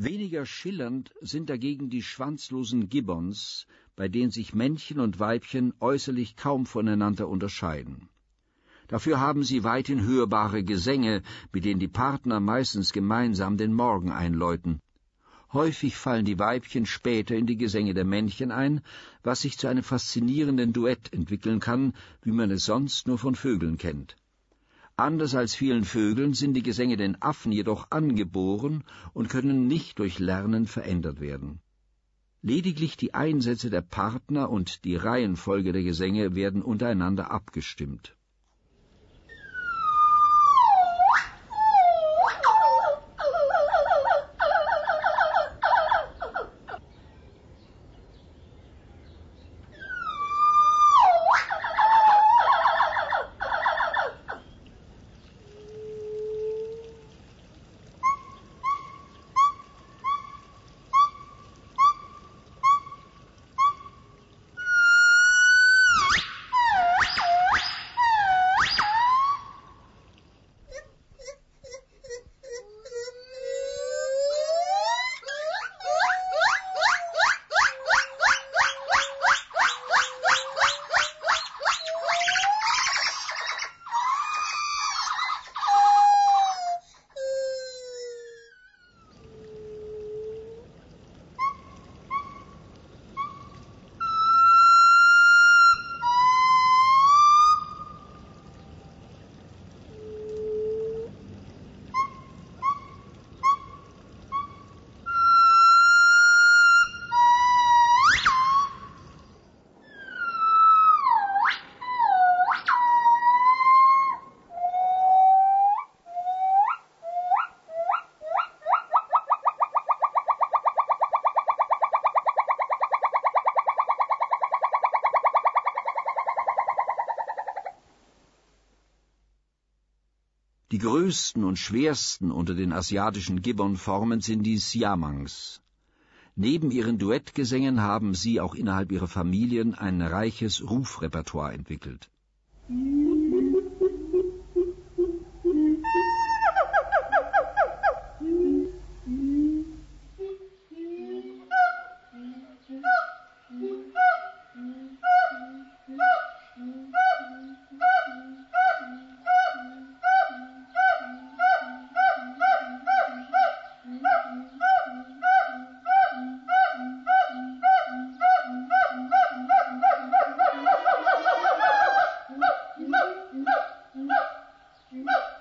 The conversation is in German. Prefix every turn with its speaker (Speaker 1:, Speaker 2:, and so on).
Speaker 1: Weniger schillernd sind dagegen die schwanzlosen Gibbons, bei denen sich Männchen und Weibchen äußerlich kaum voneinander unterscheiden. Dafür haben sie weithin hörbare Gesänge, mit denen die Partner meistens gemeinsam den Morgen einläuten. Häufig fallen die Weibchen später in die Gesänge der Männchen ein, was sich zu einem faszinierenden Duett entwickeln kann, wie man es sonst nur von Vögeln kennt. Anders als vielen Vögeln sind die Gesänge den Affen jedoch angeboren und können nicht durch Lernen verändert werden. Lediglich die Einsätze der Partner und die Reihenfolge der Gesänge werden untereinander abgestimmt. Die größten und schwersten unter den asiatischen Gibbon-Formen sind die Siamangs. Neben ihren Duettgesängen haben sie auch innerhalb ihrer Familien ein reiches Rufrepertoire entwickelt. Mm. Mm-hmm.